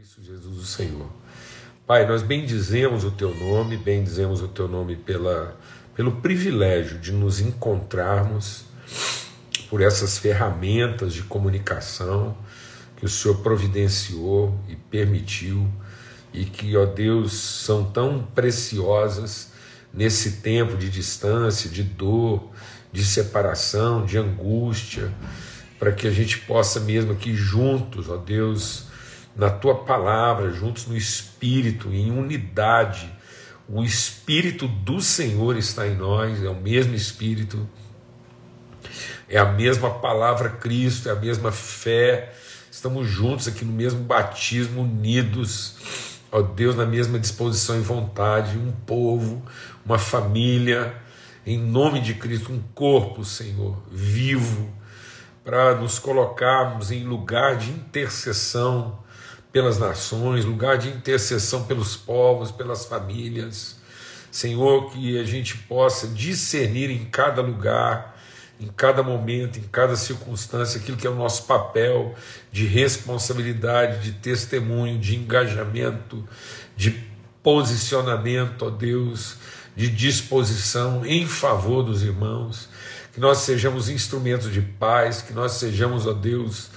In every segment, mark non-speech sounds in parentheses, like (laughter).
Cristo Jesus, o Senhor. Pai, nós bendizemos o teu nome, bendizemos o teu nome pela, pelo privilégio de nos encontrarmos por essas ferramentas de comunicação que o Senhor providenciou e permitiu e que, ó Deus, são tão preciosas nesse tempo de distância, de dor, de separação, de angústia, para que a gente possa mesmo aqui juntos, ó Deus, na tua palavra, juntos no Espírito, em unidade. O Espírito do Senhor está em nós, é o mesmo Espírito, é a mesma palavra Cristo, é a mesma fé. Estamos juntos aqui no mesmo batismo, unidos, ó Deus, na mesma disposição e vontade, um povo, uma família, em nome de Cristo, um corpo, Senhor, vivo, para nos colocarmos em lugar de intercessão pelas nações, lugar de intercessão pelos povos, pelas famílias. Senhor, que a gente possa discernir em cada lugar, em cada momento, em cada circunstância, aquilo que é o nosso papel de responsabilidade, de testemunho, de engajamento, de posicionamento, ó Deus, de disposição em favor dos irmãos, que nós sejamos instrumentos de paz, que nós sejamos, ó Deus,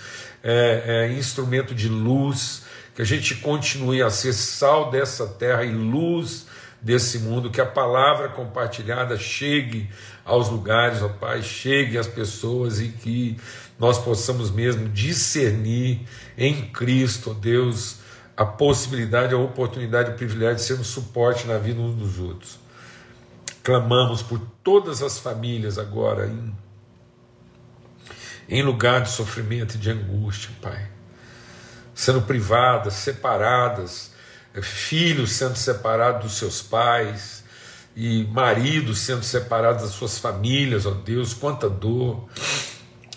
é, é, instrumento de luz, que a gente continue a ser sal dessa terra e luz desse mundo, que a palavra compartilhada chegue aos lugares, ó Pai, chegue às pessoas e que nós possamos mesmo discernir em Cristo, ó Deus, a possibilidade, a oportunidade, o privilégio de sermos suporte na vida uns dos outros. Clamamos por todas as famílias agora em, em lugar de sofrimento e de angústia, Pai sendo privadas, separadas, filhos sendo separados dos seus pais, e maridos sendo separados das suas famílias, ó Deus, quanta dor.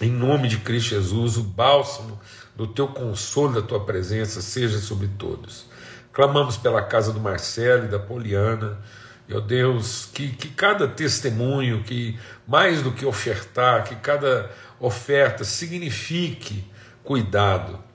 Em nome de Cristo Jesus, o bálsamo do teu consolo, da tua presença, seja sobre todos. Clamamos pela casa do Marcelo e da Poliana, ó Deus, que, que cada testemunho, que mais do que ofertar, que cada oferta signifique cuidado,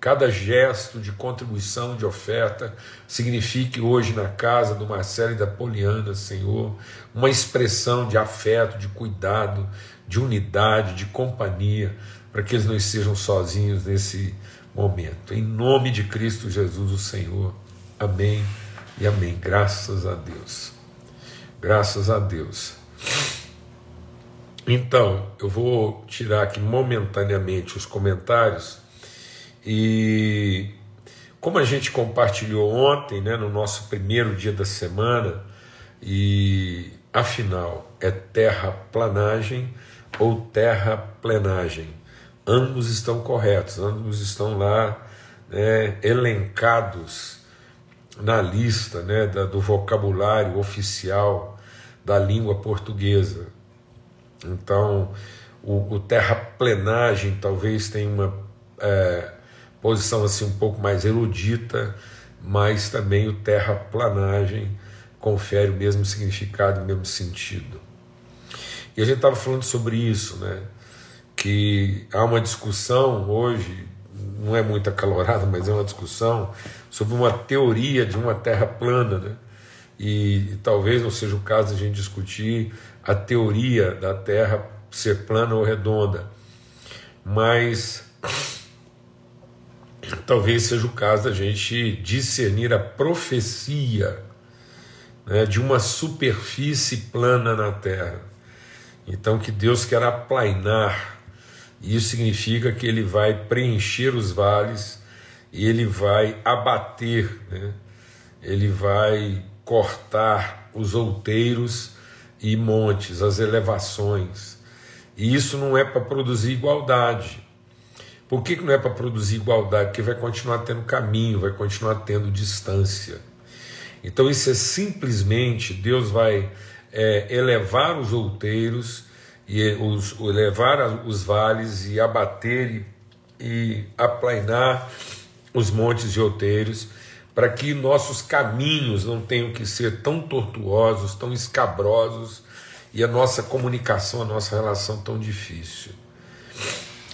Cada gesto de contribuição, de oferta, signifique hoje na casa do Marcelo e da Poliana, Senhor, uma expressão de afeto, de cuidado, de unidade, de companhia, para que eles não estejam sozinhos nesse momento. Em nome de Cristo Jesus, o Senhor. Amém e amém. Graças a Deus. Graças a Deus. Então, eu vou tirar aqui momentaneamente os comentários e como a gente compartilhou ontem, né, no nosso primeiro dia da semana, e afinal é terraplanagem ou terraplenagem. Ambos estão corretos, ambos estão lá né, elencados na lista né, da, do vocabulário oficial da língua portuguesa. Então, o, o terraplenagem talvez tenha uma é, posição assim um pouco mais erudita, mas também o terraplanagem confere o mesmo significado, o mesmo sentido. E a gente estava falando sobre isso, né? Que há uma discussão hoje, não é muito acalorada, mas é uma discussão sobre uma teoria de uma terra plana, né? E, e talvez não seja o caso de a gente discutir a teoria da Terra ser plana ou redonda, mas talvez seja o caso da gente discernir a profecia né, de uma superfície plana na Terra. Então, que Deus quer aplainar, isso significa que Ele vai preencher os vales e Ele vai abater, né, Ele vai cortar os outeiros e montes, as elevações. E isso não é para produzir igualdade, por que, que não é para produzir igualdade? Porque vai continuar tendo caminho, vai continuar tendo distância. Então isso é simplesmente Deus vai é, elevar os outeiros e os, elevar os vales e abater e, e aplainar os montes de outeiros para que nossos caminhos não tenham que ser tão tortuosos, tão escabrosos e a nossa comunicação, a nossa relação tão difícil.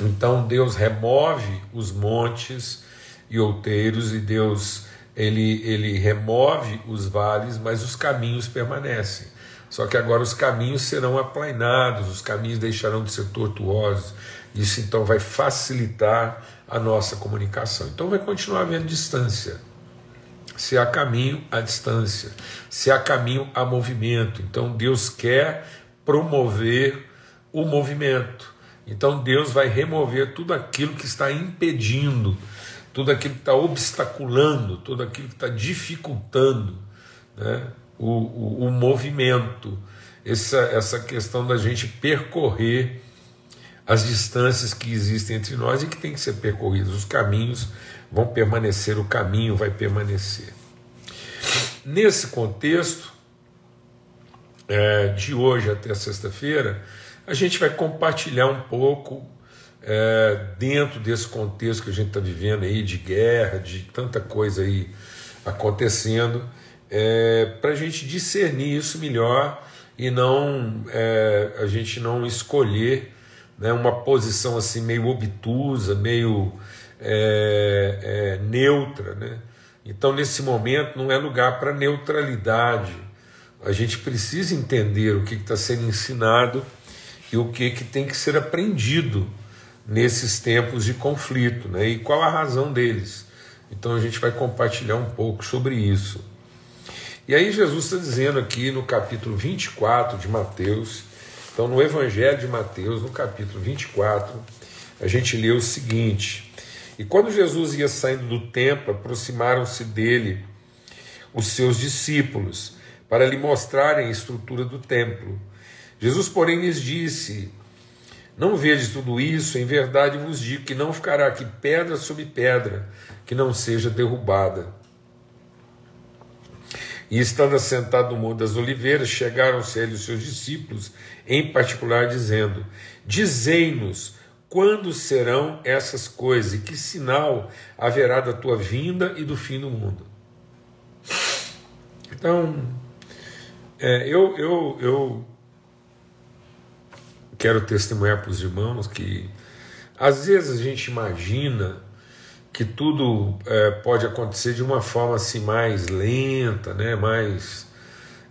Então Deus remove os montes e outeiros, e Deus ele, ele remove os vales, mas os caminhos permanecem. Só que agora os caminhos serão aplainados, os caminhos deixarão de ser tortuosos. Isso então vai facilitar a nossa comunicação. Então vai continuar havendo distância. Se há caminho, há distância. Se há caminho, há movimento. Então Deus quer promover o movimento. Então Deus vai remover tudo aquilo que está impedindo, tudo aquilo que está obstaculando, tudo aquilo que está dificultando né, o, o, o movimento, essa, essa questão da gente percorrer as distâncias que existem entre nós e que tem que ser percorridas. Os caminhos vão permanecer, o caminho vai permanecer. Nesse contexto, é, de hoje até sexta-feira, a gente vai compartilhar um pouco é, dentro desse contexto que a gente está vivendo aí de guerra, de tanta coisa aí acontecendo, é, para a gente discernir isso melhor e não é, a gente não escolher né, uma posição assim meio obtusa, meio é, é, neutra. Né? Então, nesse momento, não é lugar para neutralidade. A gente precisa entender o que está sendo ensinado e o que, que tem que ser aprendido nesses tempos de conflito né? e qual a razão deles. Então, a gente vai compartilhar um pouco sobre isso. E aí, Jesus está dizendo aqui no capítulo 24 de Mateus, então no Evangelho de Mateus, no capítulo 24, a gente lê o seguinte: e quando Jesus ia saindo do templo, aproximaram-se dele os seus discípulos para lhe mostrarem a estrutura do templo. Jesus, porém, lhes disse: Não vedes tudo isso? Em verdade vos digo que não ficará aqui pedra sobre pedra que não seja derrubada. E estando assentado no Monte das Oliveiras, chegaram-se ele os seus discípulos, em particular, dizendo: Dizei-nos quando serão essas coisas e que sinal haverá da tua vinda e do fim do mundo? Então, é, eu, eu, eu quero testemunhar para os irmãos que às vezes a gente imagina que tudo é, pode acontecer de uma forma assim mais lenta, né, mais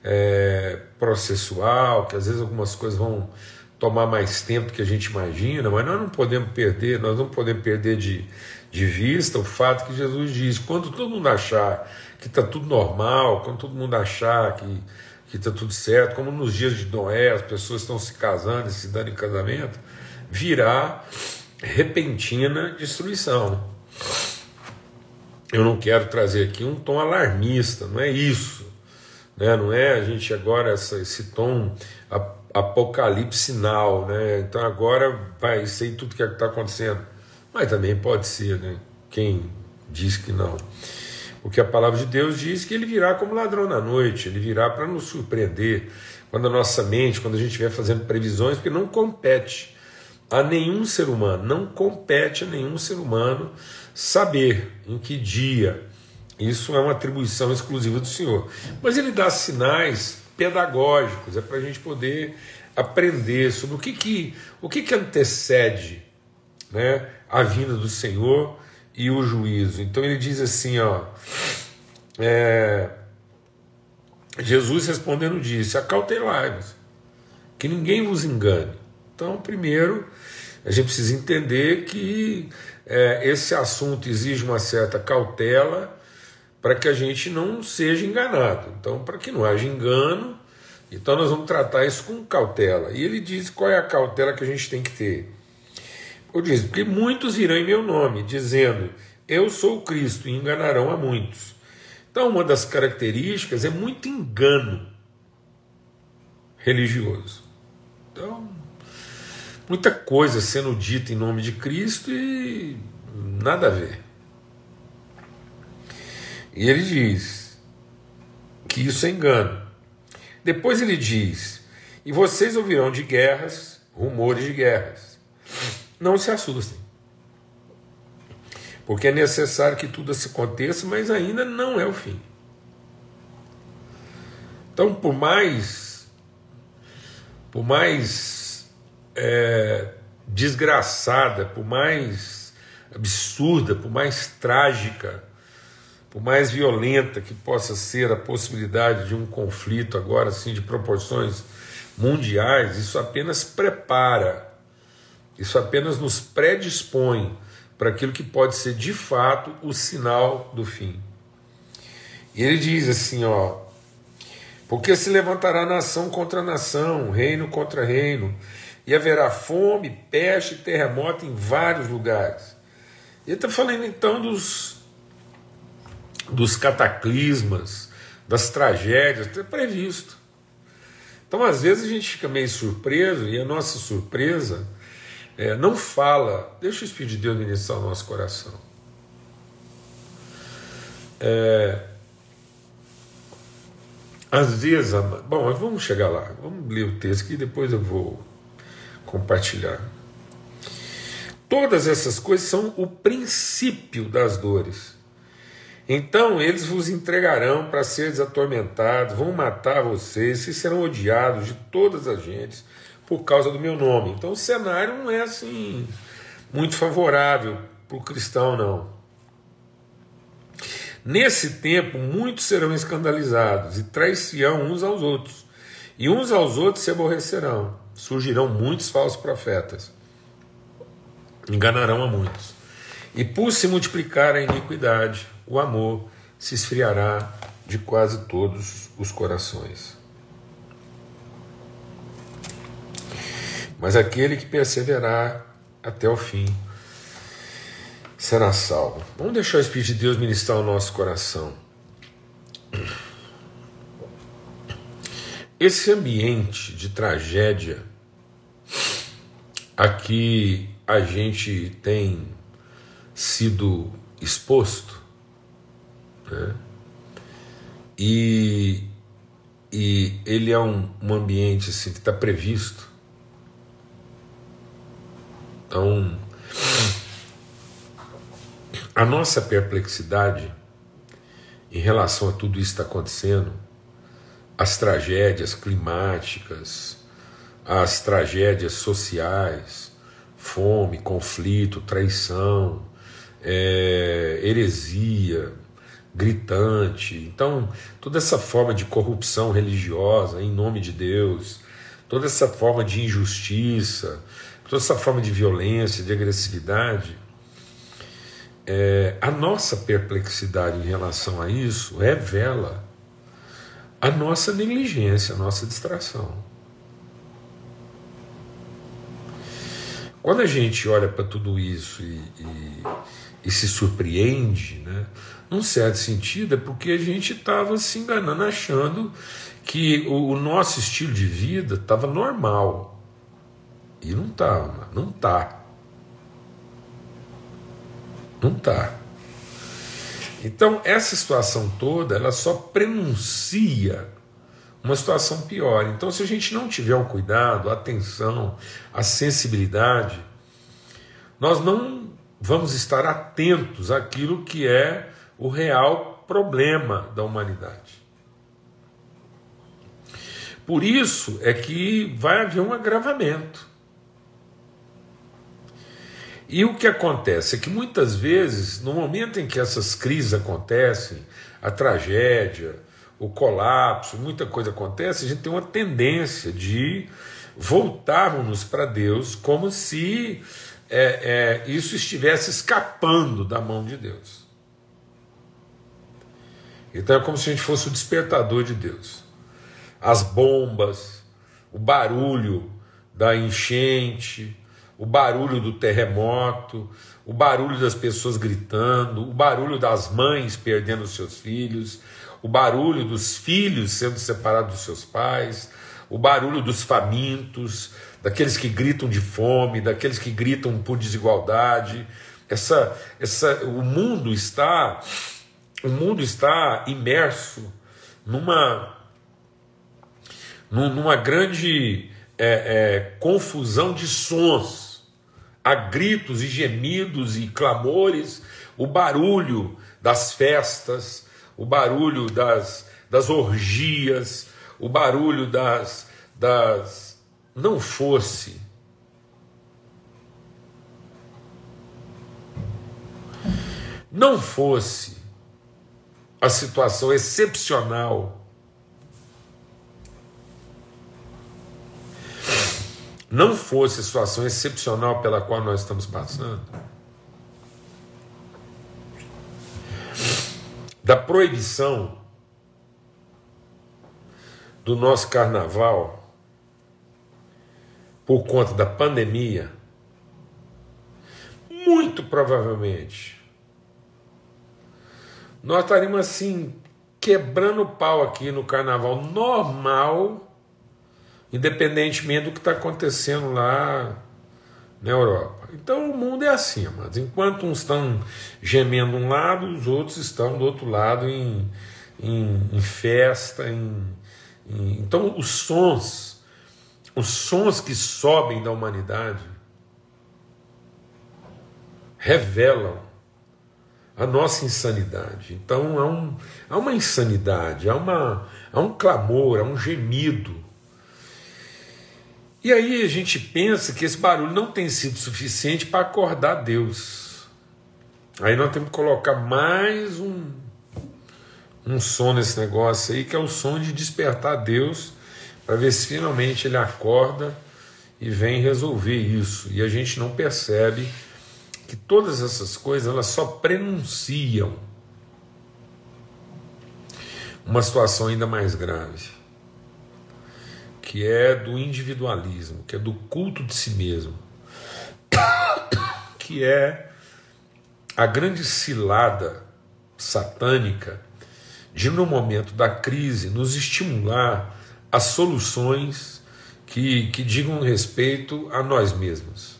é, processual, que às vezes algumas coisas vão tomar mais tempo do que a gente imagina, mas nós não podemos perder, nós não podemos perder de, de vista o fato que Jesus diz: quando todo mundo achar que está tudo normal, quando todo mundo achar que que está tudo certo, como nos dias de Noé as pessoas estão se casando e se dando em casamento, virá repentina destruição. Eu não quero trazer aqui um tom alarmista, não é isso. Né? Não é a gente agora essa, esse tom apocalipse sinal, né? Então agora vai sei tudo que é está acontecendo. Mas também pode ser, né? Quem diz que não? Porque a palavra de Deus diz que ele virá como ladrão na noite, ele virá para nos surpreender. Quando a nossa mente, quando a gente estiver fazendo previsões, porque não compete a nenhum ser humano, não compete a nenhum ser humano saber em que dia. Isso é uma atribuição exclusiva do Senhor. Mas ele dá sinais pedagógicos, é para a gente poder aprender sobre o que, que, o que, que antecede né, a vinda do Senhor e o juízo. Então ele diz assim: ó, é, Jesus respondendo disse: Acautelai-vos, que ninguém vos engane. Então, primeiro, a gente precisa entender que é, esse assunto exige uma certa cautela para que a gente não seja enganado. Então, para que não haja engano, então nós vamos tratar isso com cautela. E ele diz qual é a cautela que a gente tem que ter. Eu disse, porque muitos virão em meu nome, dizendo, eu sou o Cristo, e enganarão a muitos. Então, uma das características é muito engano religioso. Então, muita coisa sendo dita em nome de Cristo e nada a ver. E ele diz que isso é engano. Depois ele diz: E vocês ouvirão de guerras, rumores de guerras. Não se assustem. Porque é necessário que tudo aconteça, mas ainda não é o fim. Então, por mais, por mais é, desgraçada, por mais absurda, por mais trágica, por mais violenta que possa ser a possibilidade de um conflito agora assim de proporções mundiais, isso apenas prepara, isso apenas nos predispõe para aquilo que pode ser de fato o sinal do fim. E ele diz assim, ó, porque se levantará nação contra nação, reino contra reino, e haverá fome, peste terremoto em vários lugares. Ele está falando então dos dos cataclismas, das tragédias, está previsto. Então, às vezes, a gente fica meio surpreso e a nossa surpresa é, não fala. Deixa o Espírito de Deus ministrar o nosso coração. É, às vezes, bom, vamos chegar lá, vamos ler o texto que depois eu vou compartilhar. Todas essas coisas são o princípio das dores. Então eles vos entregarão para seres atormentados, vão matar vocês, e serão odiados de todas as gentes por causa do meu nome. Então o cenário não é assim muito favorável para o cristão, não. Nesse tempo, muitos serão escandalizados e trairão uns aos outros, e uns aos outros se aborrecerão. Surgirão muitos falsos profetas, enganarão a muitos. E por se multiplicar a iniquidade, o amor se esfriará de quase todos os corações. Mas aquele que perseverar até o fim será salvo. Vamos deixar o Espírito de Deus ministrar o nosso coração. Esse ambiente de tragédia a que a gente tem sido exposto né? E, e ele é um, um ambiente assim, que está previsto. Então, a nossa perplexidade em relação a tudo isso que está acontecendo, as tragédias climáticas, as tragédias sociais, fome, conflito, traição, é, heresia, gritante. Então, toda essa forma de corrupção religiosa em nome de Deus, toda essa forma de injustiça, toda essa forma de violência, de agressividade, é, a nossa perplexidade em relação a isso revela a nossa negligência, a nossa distração. Quando a gente olha para tudo isso e, e, e se surpreende, né? num certo sentido, é porque a gente estava se enganando, achando que o, o nosso estilo de vida estava normal. E não está, não está. Não está. Então, essa situação toda, ela só prenuncia uma situação pior. Então, se a gente não tiver o cuidado, a atenção, a sensibilidade, nós não vamos estar atentos àquilo que é o real problema da humanidade. Por isso é que vai haver um agravamento. E o que acontece é que muitas vezes, no momento em que essas crises acontecem, a tragédia, o colapso, muita coisa acontece, a gente tem uma tendência de voltarmos para Deus como se é, é, isso estivesse escapando da mão de Deus. Então é como se a gente fosse o despertador de Deus. As bombas, o barulho da enchente, o barulho do terremoto, o barulho das pessoas gritando, o barulho das mães perdendo seus filhos, o barulho dos filhos sendo separados dos seus pais, o barulho dos famintos, daqueles que gritam de fome, daqueles que gritam por desigualdade. Essa, essa, o mundo está o mundo está imerso numa, numa grande é, é, confusão de sons, há gritos e gemidos e clamores, o barulho das festas, o barulho das, das orgias, o barulho das, das. Não fosse não fosse a situação excepcional não fosse a situação excepcional pela qual nós estamos passando, da proibição do nosso carnaval por conta da pandemia, muito provavelmente nós estaríamos assim quebrando pau aqui no carnaval normal, independentemente do que está acontecendo lá na Europa. Então o mundo é assim, mas enquanto uns estão gemendo um lado, os outros estão do outro lado em, em, em festa, em, em, então os sons, os sons que sobem da humanidade revelam a nossa insanidade. Então há, um, há uma insanidade, há, uma, há um clamor, há um gemido e aí a gente pensa que esse barulho não tem sido suficiente para acordar Deus. Aí nós temos que colocar mais um, um som nesse negócio aí, que é o som de despertar Deus, para ver se finalmente ele acorda e vem resolver isso. E a gente não percebe que todas essas coisas elas só prenunciam uma situação ainda mais grave que é do individualismo, que é do culto de si mesmo, (coughs) que é a grande cilada satânica de, no momento da crise, nos estimular a soluções que, que digam respeito a nós mesmos.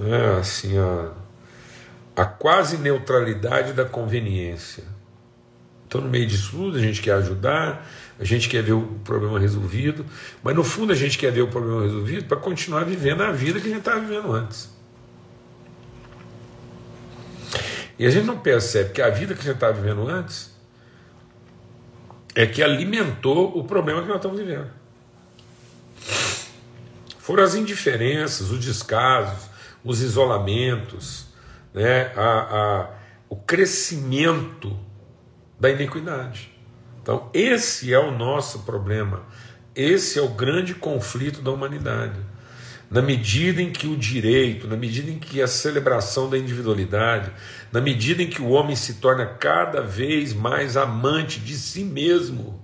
É, assim, a, a quase neutralidade da conveniência. Então, no meio disso tudo, a gente quer ajudar, a gente quer ver o problema resolvido, mas no fundo a gente quer ver o problema resolvido para continuar vivendo a vida que a gente estava vivendo antes. E a gente não percebe que a vida que a gente estava vivendo antes é que alimentou o problema que nós estamos vivendo. Foram as indiferenças, os descasos, os isolamentos, né, a, a, o crescimento da iniquidade. Então, esse é o nosso problema. Esse é o grande conflito da humanidade. Na medida em que o direito, na medida em que a celebração da individualidade, na medida em que o homem se torna cada vez mais amante de si mesmo,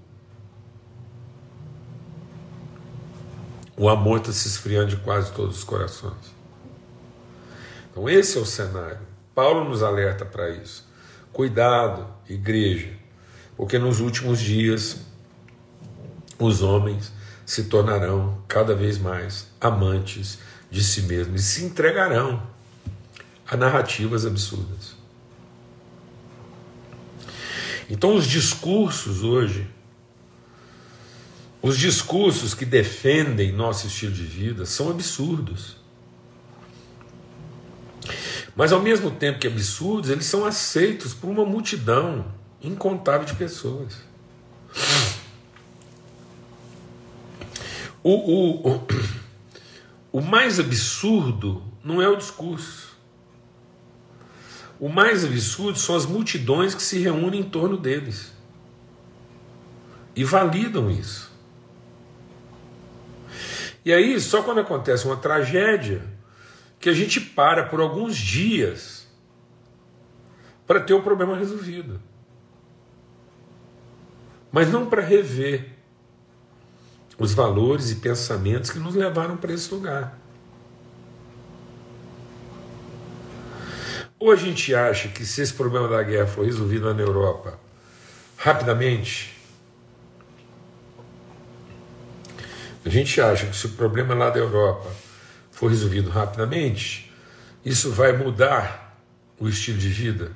o amor está se esfriando de quase todos os corações. Então, esse é o cenário. Paulo nos alerta para isso. Cuidado, igreja porque nos últimos dias os homens se tornarão cada vez mais amantes de si mesmos e se entregarão a narrativas absurdas. Então, os discursos hoje, os discursos que defendem nosso estilo de vida são absurdos. Mas, ao mesmo tempo que absurdos, eles são aceitos por uma multidão incontável de pessoas. O, o, o, o mais absurdo não é o discurso. O mais absurdo são as multidões que se reúnem em torno deles e validam isso. E aí, só quando acontece uma tragédia, que a gente para por alguns dias para ter o problema resolvido mas não para rever os valores e pensamentos que nos levaram para esse lugar. Ou a gente acha que se esse problema da guerra for resolvido na Europa rapidamente, a gente acha que se o problema lá da Europa for resolvido rapidamente, isso vai mudar o estilo de vida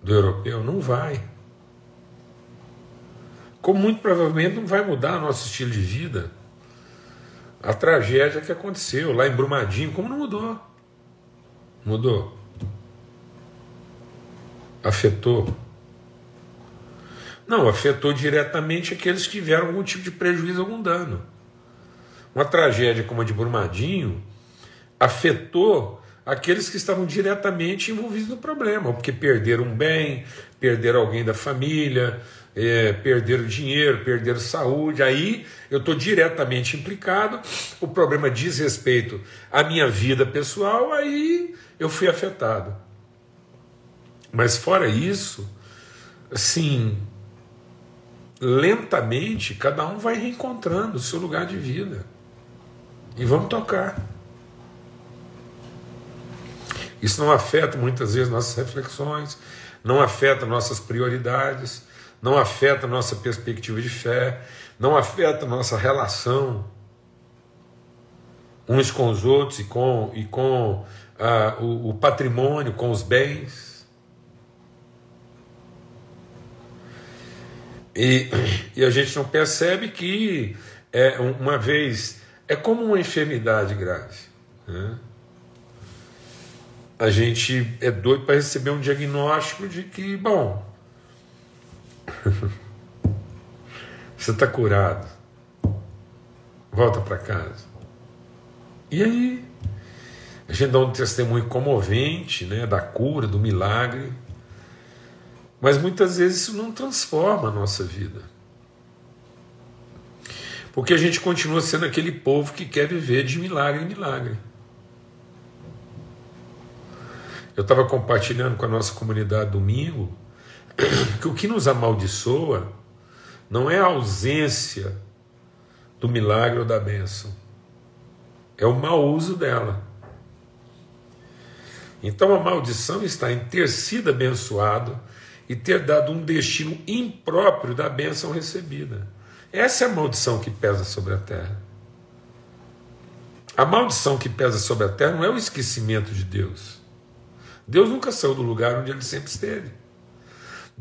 do europeu? Não vai como muito provavelmente não vai mudar nosso estilo de vida. A tragédia que aconteceu lá em Brumadinho, como não mudou? Mudou. Afetou. Não, afetou diretamente aqueles que tiveram algum tipo de prejuízo, algum dano. Uma tragédia como a de Brumadinho afetou aqueles que estavam diretamente envolvidos no problema, porque perderam um bem, perderam alguém da família, é, perderam dinheiro, perderam saúde. Aí eu estou diretamente implicado, o problema diz respeito à minha vida pessoal, aí eu fui afetado. Mas fora isso, assim, lentamente cada um vai reencontrando o seu lugar de vida. E vamos tocar. Isso não afeta muitas vezes nossas reflexões, não afeta nossas prioridades, não afeta nossa perspectiva de fé, não afeta nossa relação uns com os outros e com, e com ah, o, o patrimônio, com os bens. E, e a gente não percebe que é uma vez é como uma enfermidade grave. Né? a gente é doido para receber um diagnóstico de que, bom, (laughs) você está curado, volta para casa. E aí, a gente dá um testemunho comovente né, da cura, do milagre, mas muitas vezes isso não transforma a nossa vida. Porque a gente continua sendo aquele povo que quer viver de milagre em milagre. Eu estava compartilhando com a nossa comunidade domingo que o que nos amaldiçoa não é a ausência do milagre ou da bênção, é o mau uso dela. Então a maldição está em ter sido abençoado e ter dado um destino impróprio da bênção recebida. Essa é a maldição que pesa sobre a terra. A maldição que pesa sobre a terra não é o esquecimento de Deus. Deus nunca saiu do lugar onde ele sempre esteve.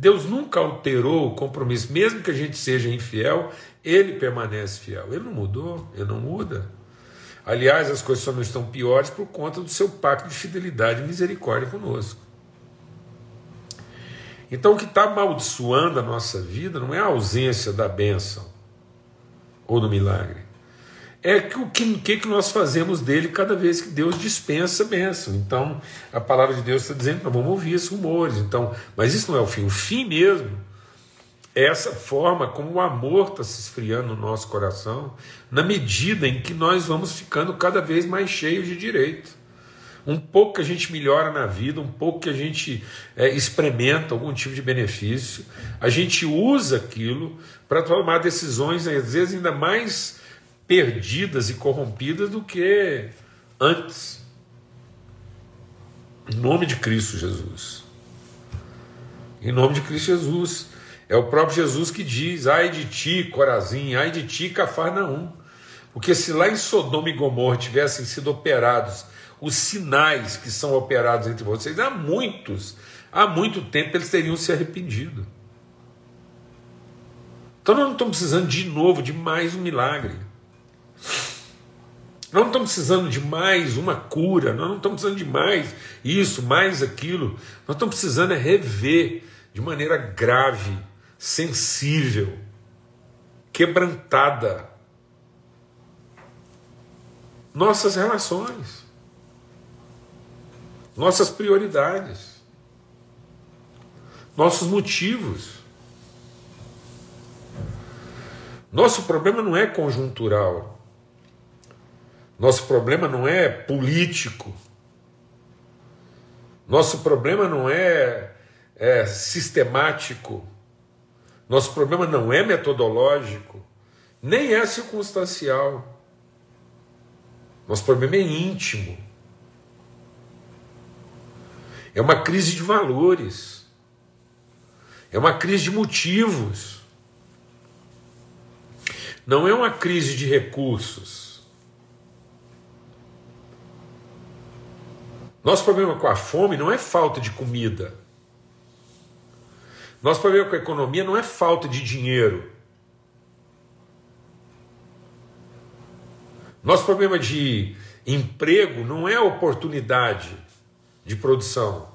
Deus nunca alterou o compromisso, mesmo que a gente seja infiel, ele permanece fiel. Ele não mudou, ele não muda. Aliás, as coisas só não estão piores por conta do seu pacto de fidelidade e misericórdia conosco. Então, o que está amaldiçoando a nossa vida não é a ausência da bênção ou do milagre é que o que, que, que nós fazemos dele cada vez que Deus dispensa bênção. Então, a palavra de Deus está dizendo nós vamos ouvir esses rumores. Então, mas isso não é o fim. O fim mesmo é essa forma como o amor está se esfriando no nosso coração, na medida em que nós vamos ficando cada vez mais cheios de direito. Um pouco que a gente melhora na vida, um pouco que a gente é, experimenta algum tipo de benefício, a gente usa aquilo para tomar decisões, às vezes ainda mais perdidas e corrompidas do que antes. Em nome de Cristo Jesus. Em nome de Cristo Jesus. É o próprio Jesus que diz: ai de ti, Corazim, ai de ti, Cafarnaum. Porque se lá em Sodoma e Gomorra tivessem sido operados os sinais que são operados entre vocês, há muitos, há muito tempo eles teriam se arrependido. Então nós não estamos precisando de novo de mais um milagre. Nós não estamos precisando de mais uma cura, nós não estamos precisando de mais isso, mais aquilo. Nós estamos precisando é rever de maneira grave, sensível, quebrantada nossas relações, nossas prioridades, nossos motivos. Nosso problema não é conjuntural. Nosso problema não é político. Nosso problema não é, é sistemático. Nosso problema não é metodológico, nem é circunstancial. Nosso problema é íntimo. É uma crise de valores. É uma crise de motivos. Não é uma crise de recursos. Nosso problema com a fome não é falta de comida. Nosso problema com a economia não é falta de dinheiro. Nosso problema de emprego não é oportunidade de produção.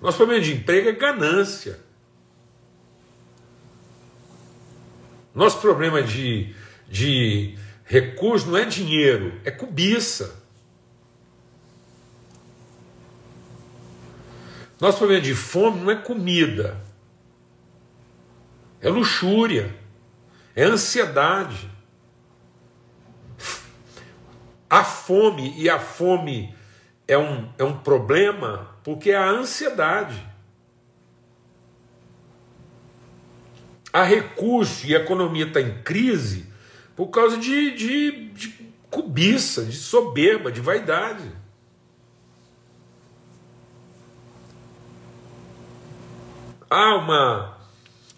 Nosso problema de emprego é ganância. Nosso problema de, de Recurso não é dinheiro, é cobiça. Nosso problema de fome não é comida, é luxúria, é ansiedade. A fome, e a fome é um, é um problema porque é a ansiedade. Há recurso e a economia está em crise por causa de, de, de cobiça, de soberba, de vaidade. Há uma,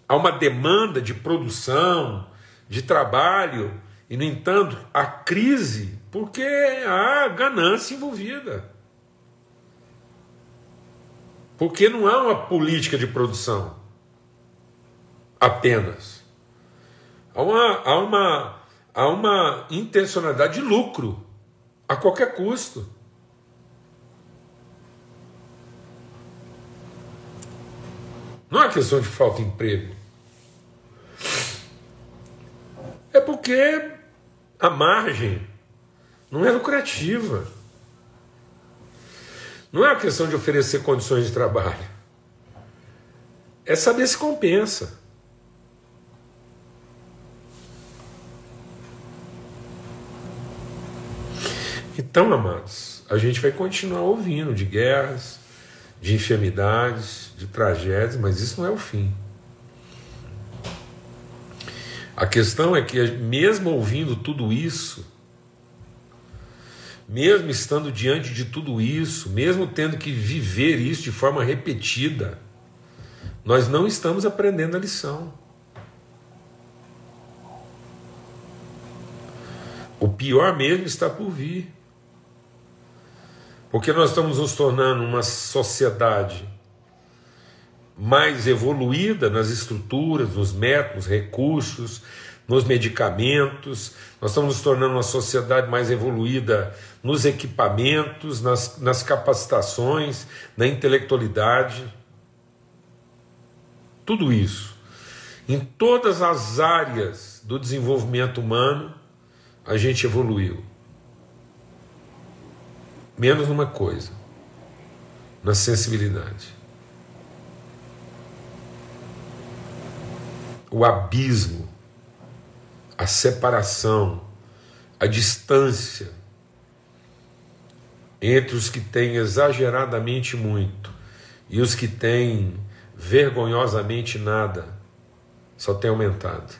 há uma demanda de produção, de trabalho, e, no entanto, a crise porque há ganância envolvida. Porque não há uma política de produção apenas. Há uma, há uma, há uma intencionalidade de lucro a qualquer custo. Não é questão de falta de emprego. É porque a margem não é lucrativa. Não é uma questão de oferecer condições de trabalho. É saber se compensa. Então, amados, a gente vai continuar ouvindo de guerras, de enfermidades, de tragédias, mas isso não é o fim. A questão é que, mesmo ouvindo tudo isso, mesmo estando diante de tudo isso, mesmo tendo que viver isso de forma repetida, nós não estamos aprendendo a lição. O pior mesmo está por vir. Porque nós estamos nos tornando uma sociedade mais evoluída nas estruturas, nos métodos, recursos, nos medicamentos, nós estamos nos tornando uma sociedade mais evoluída nos equipamentos, nas, nas capacitações, na intelectualidade. Tudo isso. Em todas as áreas do desenvolvimento humano, a gente evoluiu. Menos numa coisa, na sensibilidade. O abismo a separação, a distância entre os que têm exageradamente muito e os que têm vergonhosamente nada só tem aumentado.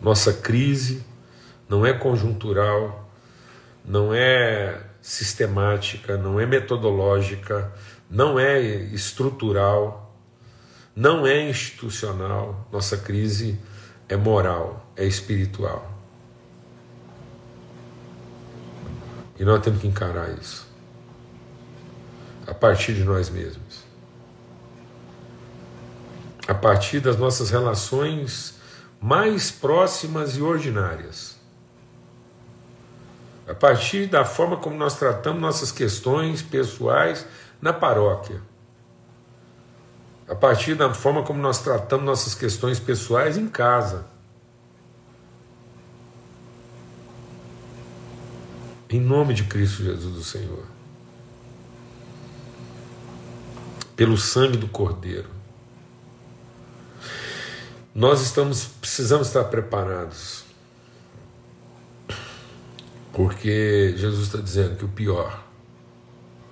Nossa crise não é conjuntural, não é sistemática, não é metodológica, não é estrutural não é institucional, nossa crise é moral, é espiritual. E nós temos que encarar isso a partir de nós mesmos. A partir das nossas relações mais próximas e ordinárias. A partir da forma como nós tratamos nossas questões pessoais na paróquia a partir da forma como nós tratamos nossas questões pessoais em casa. Em nome de Cristo Jesus, o Senhor. Pelo sangue do Cordeiro. Nós estamos precisamos estar preparados. Porque Jesus está dizendo que o pior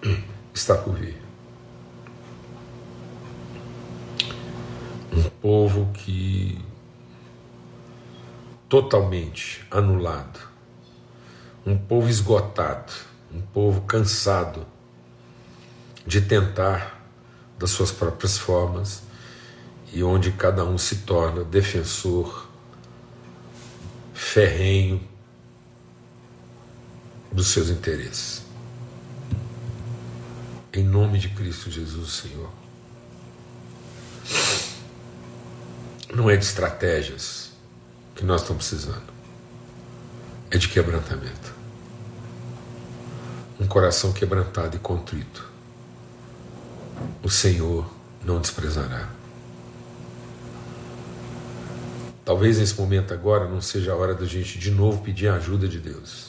(clears throat) está por vir. um povo que totalmente anulado, um povo esgotado, um povo cansado de tentar das suas próprias formas e onde cada um se torna defensor ferrenho dos seus interesses. Em nome de Cristo Jesus, Senhor. não é de estratégias que nós estamos precisando, é de quebrantamento. Um coração quebrantado e contrito, o Senhor não desprezará. Talvez nesse momento agora não seja a hora da gente de novo pedir a ajuda de Deus.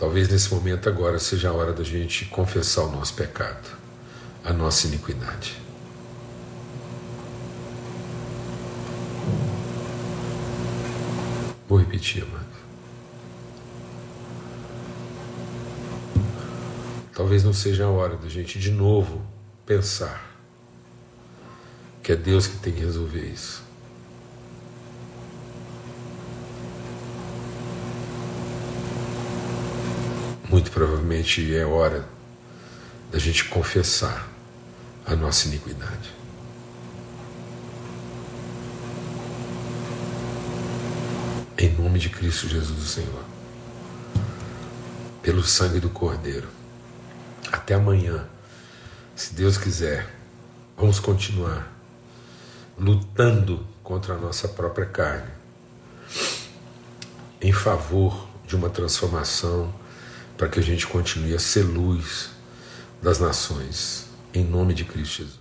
Talvez nesse momento agora seja a hora da gente confessar o nosso pecado, a nossa iniquidade. Vou repetir, amado. Talvez não seja a hora da gente de novo pensar que é Deus que tem que resolver isso. Muito provavelmente é hora da gente confessar a nossa iniquidade. Em nome de Cristo Jesus, o Senhor. Pelo sangue do Cordeiro. Até amanhã, se Deus quiser, vamos continuar lutando contra a nossa própria carne, em favor de uma transformação para que a gente continue a ser luz das nações, em nome de Cristo Jesus.